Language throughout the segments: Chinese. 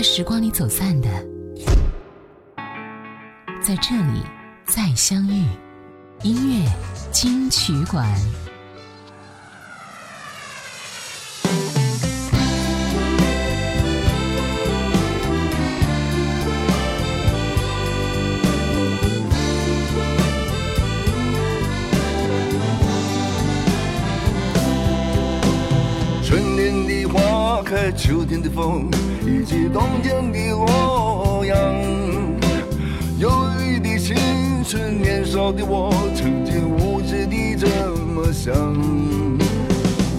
在时光里走散的，在这里再相遇。音乐金曲馆，春天的花开，秋天的风。以及冬天的洛阳，忧郁的青春，年少的我曾经无知地这么想。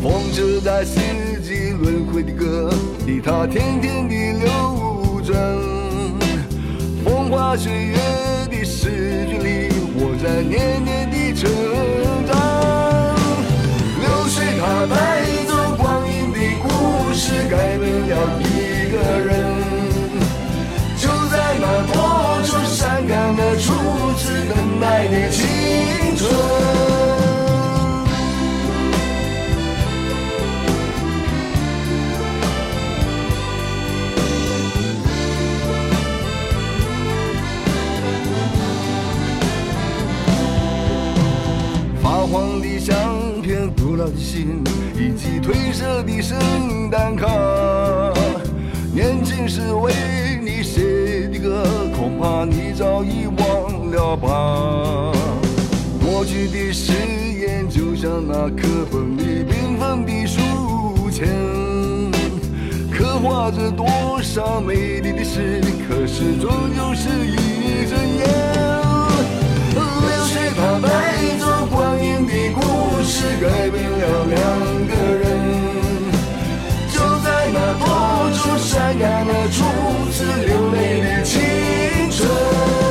风车在四季轮回的歌，里，它天天地流转。风花雪月的诗句里，我在年年的成长。流水它带走光阴的故事，改变了。的人，就在那多愁善感的初次等待里。已忘了吧，过去的誓言就像那课本里缤纷的书签，刻画着多少美丽的诗，可是终究是一阵烟。流水它带走光阴的故事，改变了两个人，就在那多愁善感的初次流泪的青春。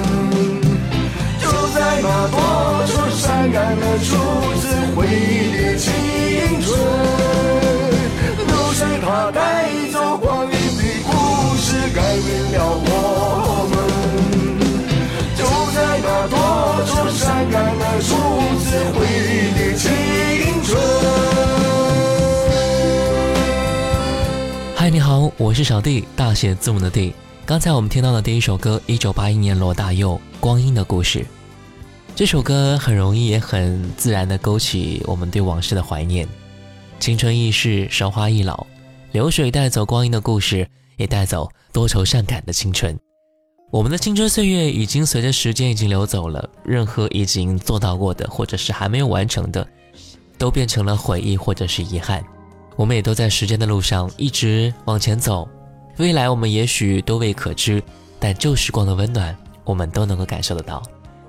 在那多愁善感的初次回忆的青春，流水它带走光阴的故事，改变了我们。就在那多愁善感的初次回忆的青春。嗨，你好，我是小 D，大写字母的 D。刚才我们听到的第一首歌，一九八一年罗大佑《光阴的故事》。这首歌很容易也很自然地勾起我们对往事的怀念。青春易逝，韶华易老，流水带走光阴的故事，也带走多愁善感的青春。我们的青春岁月已经随着时间已经流走了，任何已经做到过的，或者是还没有完成的，都变成了回忆或者是遗憾。我们也都在时间的路上一直往前走，未来我们也许都未可知，但旧时光的温暖，我们都能够感受得到。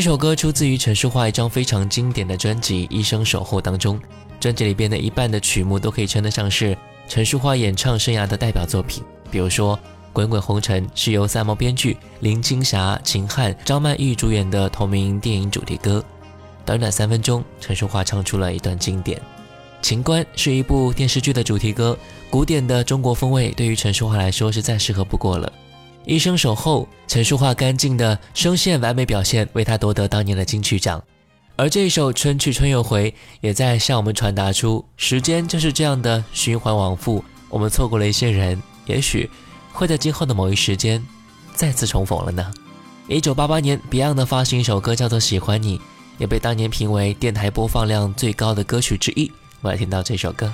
这首歌出自于陈淑桦一张非常经典的专辑《一生守候》当中，专辑里边的一半的曲目都可以称得上是陈淑桦演唱生涯的代表作品。比如说，《滚滚红尘》是由三毛编剧、林青霞、秦汉、张曼玉主演的同名电影主题歌，短短三分钟，陈淑桦唱出了一段经典。《情关》是一部电视剧的主题歌，古典的中国风味对于陈淑桦来说是再适合不过了。一生守候，陈淑桦干净的声线完美表现，为他夺得当年的金曲奖。而这一首《春去春又回》也在向我们传达出，时间就是这样的循环往复。我们错过了一些人，也许会在今后的某一时间再次重逢了呢。一九八八年，Beyond 的发行一首歌叫做《喜欢你》，也被当年评为电台播放量最高的歌曲之一。我们来听到这首歌。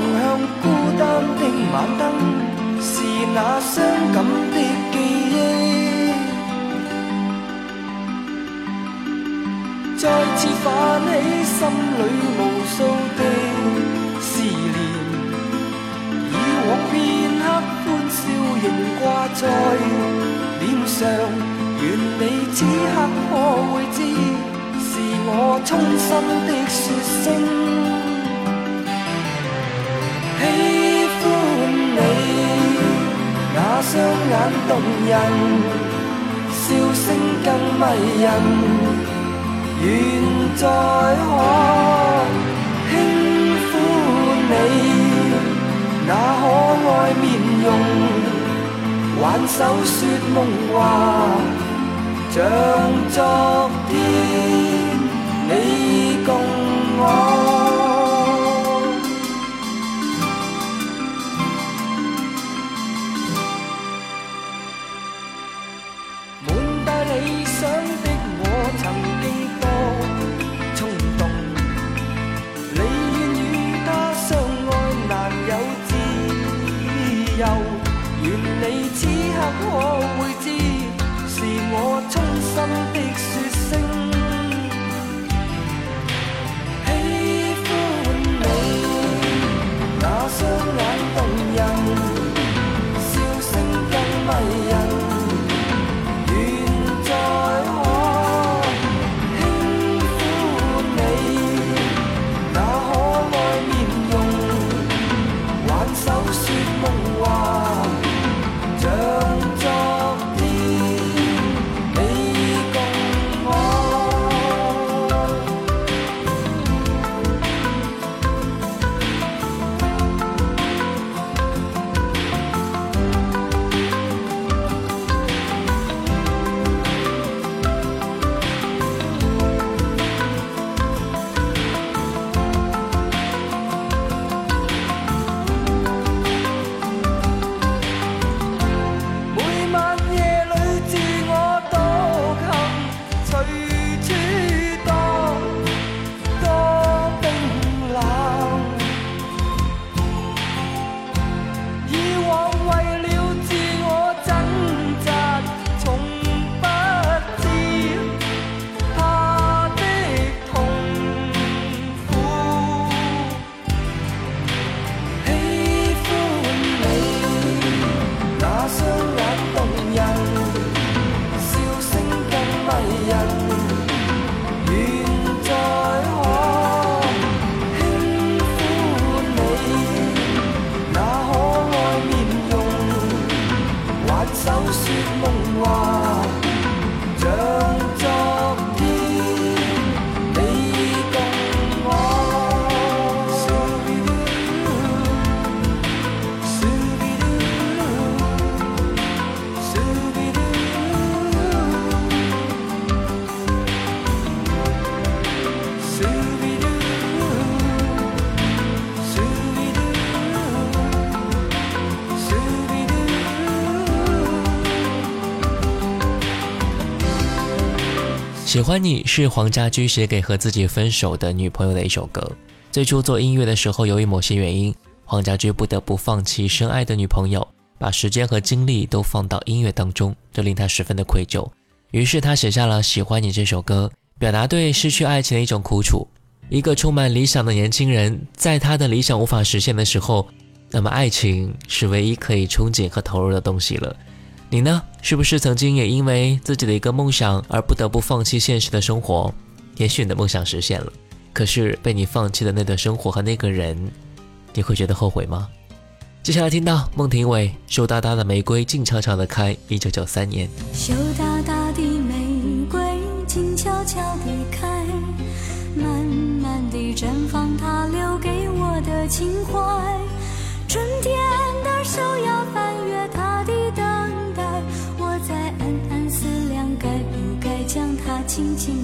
望向孤单的晚灯，是那伤感的记忆，再次泛起心里无数的思念。以往片刻欢笑仍挂在脸上，愿你此刻可会知，是我衷心的说声。喜欢你，那双眼动人，笑声更迷人。愿再可轻抚你，那可爱面容，挽手说梦话，像昨天你。可会知，是我衷心的。喜欢你是黄家驹写给和自己分手的女朋友的一首歌。最初做音乐的时候，由于某些原因，黄家驹不得不放弃深爱的女朋友，把时间和精力都放到音乐当中，这令他十分的愧疚。于是他写下了《喜欢你》这首歌，表达对失去爱情的一种苦楚。一个充满理想的年轻人，在他的理想无法实现的时候，那么爱情是唯一可以憧憬和投入的东西了。你呢？是不是曾经也因为自己的一个梦想而不得不放弃现实的生活？也许你的梦想实现了，可是被你放弃的那段生活和那个人，你会觉得后悔吗？接下来听到孟庭苇《羞答答的玫瑰静悄悄的开》，一九九三年。羞答答的玫瑰静悄悄地开，慢慢地绽放，它留给我的情怀。春天的手要翻越它的。轻轻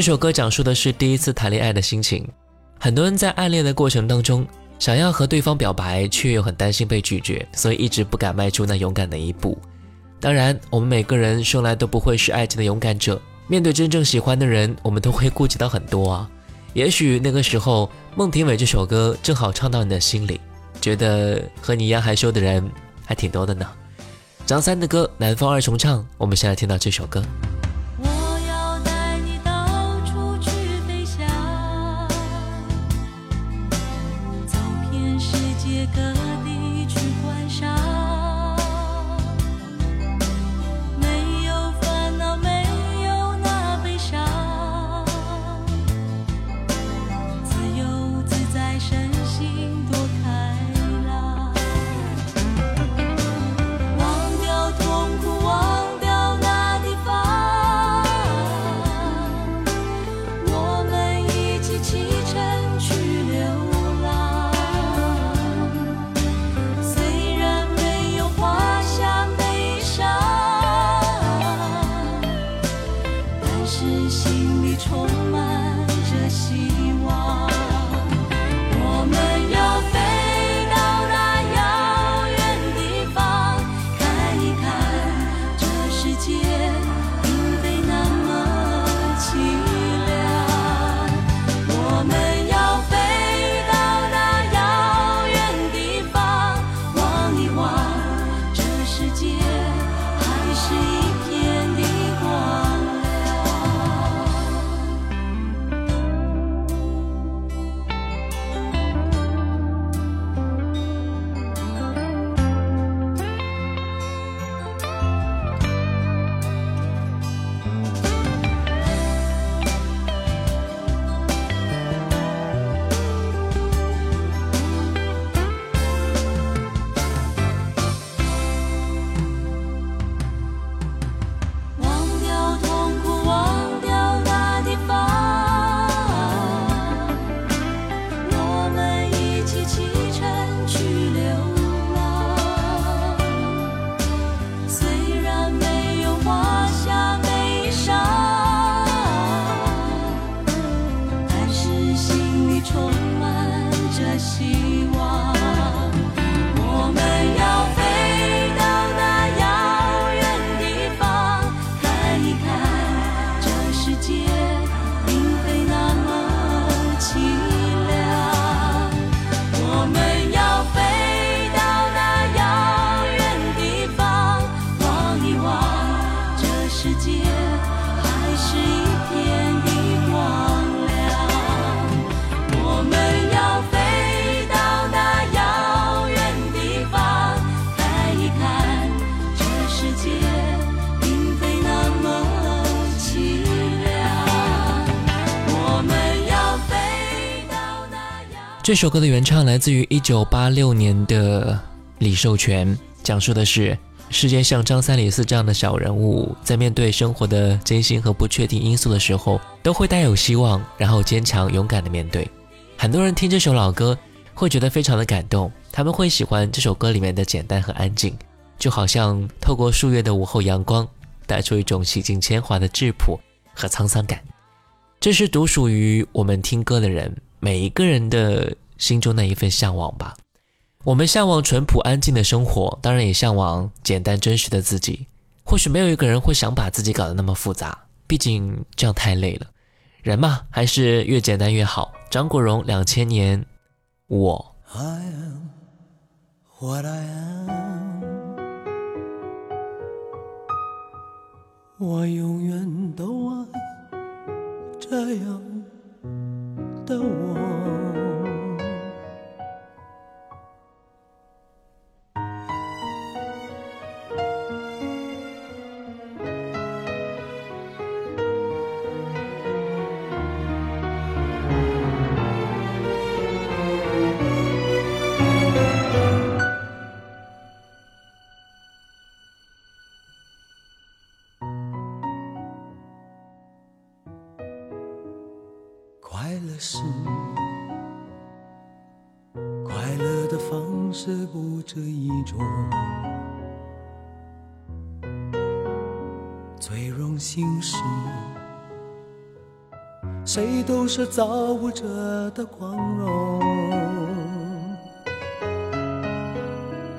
这首歌讲述的是第一次谈恋爱的心情。很多人在暗恋的过程当中，想要和对方表白，却又很担心被拒绝，所以一直不敢迈出那勇敢的一步。当然，我们每个人生来都不会是爱情的勇敢者，面对真正喜欢的人，我们都会顾及到很多啊。也许那个时候，孟庭苇这首歌正好唱到你的心里，觉得和你一样害羞的人还挺多的呢。张三的歌《南方二重唱》，我们先来听到这首歌。这首歌的原唱来自于一九八六年的李寿全，讲述的是世间像张三李四这样的小人物，在面对生活的艰辛和不确定因素的时候，都会带有希望，然后坚强勇敢的面对。很多人听这首老歌会觉得非常的感动，他们会喜欢这首歌里面的简单和安静，就好像透过数月的午后阳光，带出一种洗尽铅华的质朴和沧桑感。这是独属于我们听歌的人。每一个人的心中那一份向往吧，我们向往淳朴安静的生活，当然也向往简单真实的自己。或许没有一个人会想把自己搞得那么复杂，毕竟这样太累了。人嘛，还是越简单越好。张国荣，两千年，我。我永远都爱这样。的我。造物者的光荣，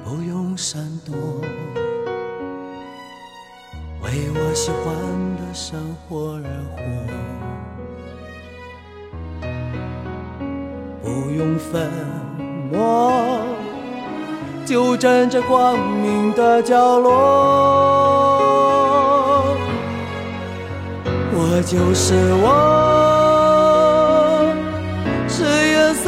不用闪躲，为我喜欢的生活而活，不用粉墨，就站在光明的角落，我就是我。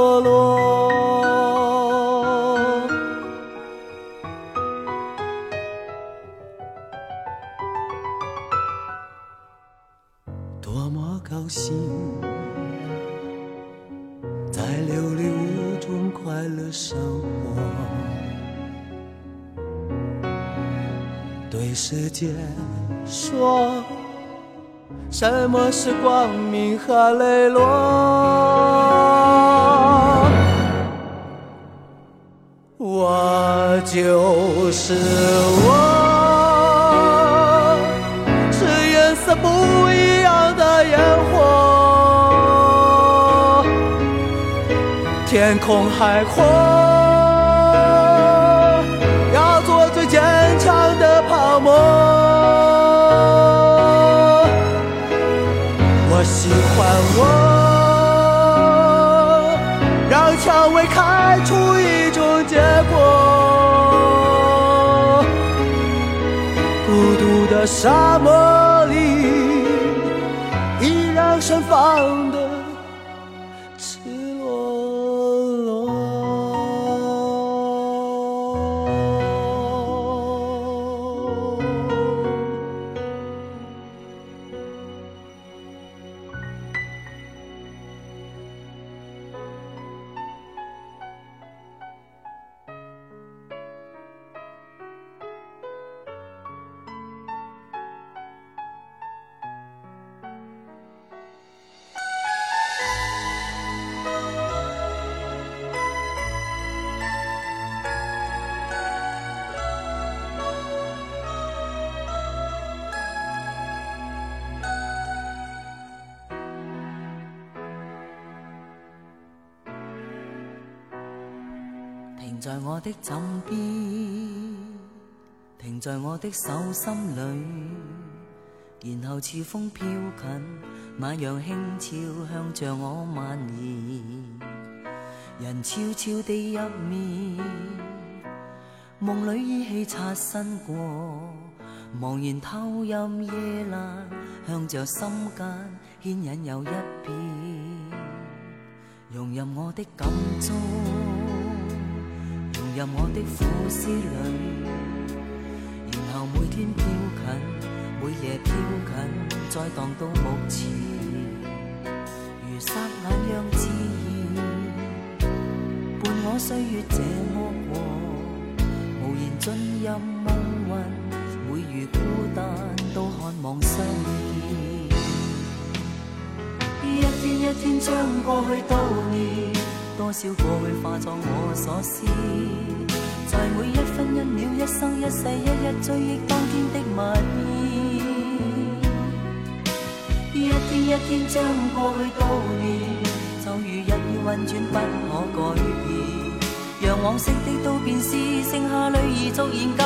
落落，多么高兴，在琉璃屋中快乐生活。对世界说，什么是光明和磊落？是我，是颜色不一样的烟火，天空海阔。沙漠。在我的枕边，停在我的手心里，然后似风飘近，那样轻悄向着我蔓延。人悄悄地入眠，梦里依稀擦身过，茫然偷饮夜阑，向着心间牵引又一遍，融入我的感触。入我的苦思里，然后每天飘近，每夜飘近，再荡到目前，如霎眼样自然。伴我岁月这么过，无言进入梦魂，每遇孤单都渴望相见。一天一天将过去多年。多少过去化作我所思，在每一分一秒、一生一世、一一追忆当天的蜜意。一天一天将过去悼念，就如日月运转不可改变。让往昔的都变思，剩下泪儿逐研旧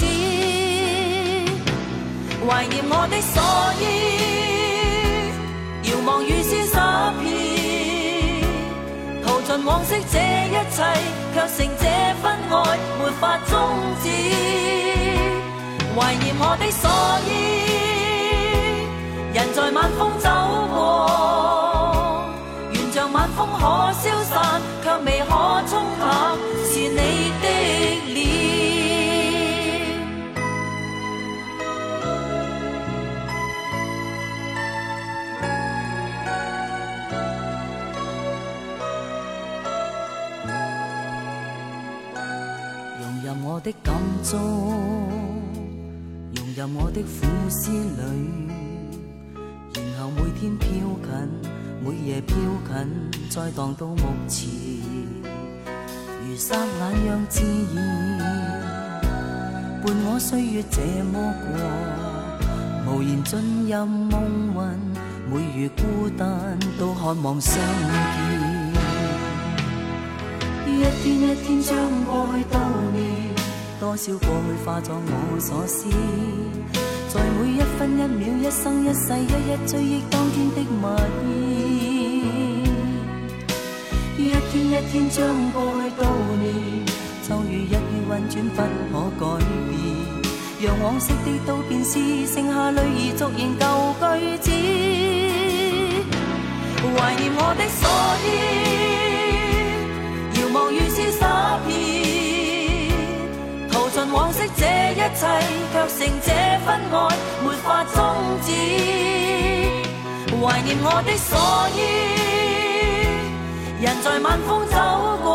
句子，怀念我的所依。任往昔这一切，却成这份爱没法终止。怀念我的所依，人在晚风走过，愿像晚风可消散，却未可冲。的感觸融入我的苦思里，然後每天飄近，每夜飄近，再荡到目前。如剎眼，样自然伴我歲月這麼過，無言進入夢魂，每遇孤單都渴望相見。一天一天將过去悼念。多少过去化作我所思，在每一分一秒、一生一世，一一追忆当天的蜜意。一天一天将过去悼念，周如一语运转不可改变。让往昔的都变思，剩下泪儿逐然旧句子，怀念我的所依，遥望雨丝洒遍。这一切却成这份爱，没法终止。怀念我的所依，人在晚风走过，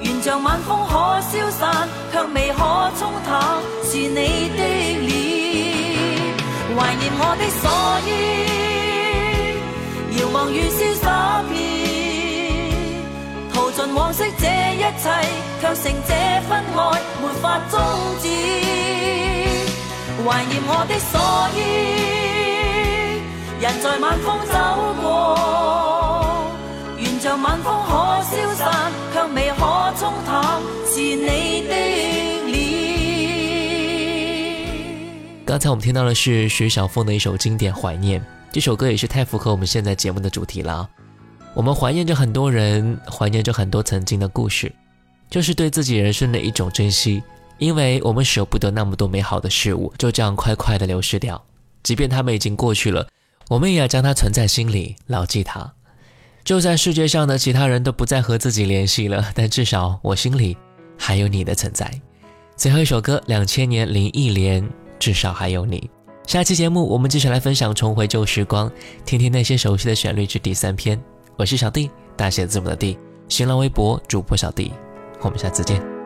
愿像晚风可消散，却未可冲淡是你的脸。怀念我的所依，遥望远丝所别，涂尽往昔这。一切却成这份爱没法终止怀念我的所依人在晚风走过沿着晚风可消散却未可冲淡是你的脸刚才我们听到的是徐小凤的一首经典怀念这首歌也是太符合我们现在节目的主题了我们怀念着很多人，怀念着很多曾经的故事，就是对自己人生的一种珍惜，因为我们舍不得那么多美好的事物就这样快快的流失掉，即便他们已经过去了，我们也要将它存在心里，牢记它。就算世界上的其他人都不再和自己联系了，但至少我心里还有你的存在。最后一首歌《两千年零一年》，至少还有你。下期节目我们继续来分享《重回旧时光》，听听那些熟悉的旋律之第三篇。我是小弟，大写字母的弟，新浪微博主播小弟，我们下次见。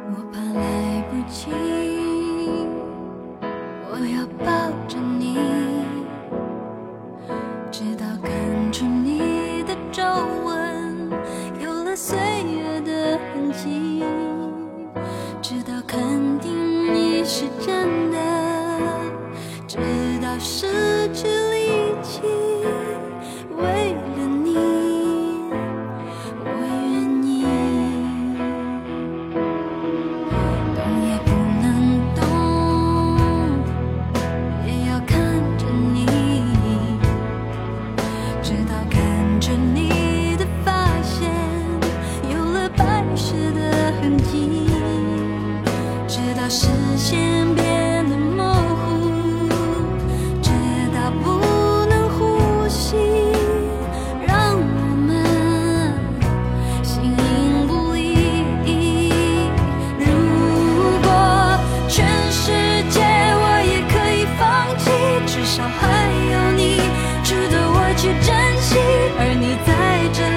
去珍惜，而你在这。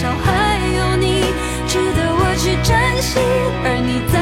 至少还有你值得我去珍惜，而你。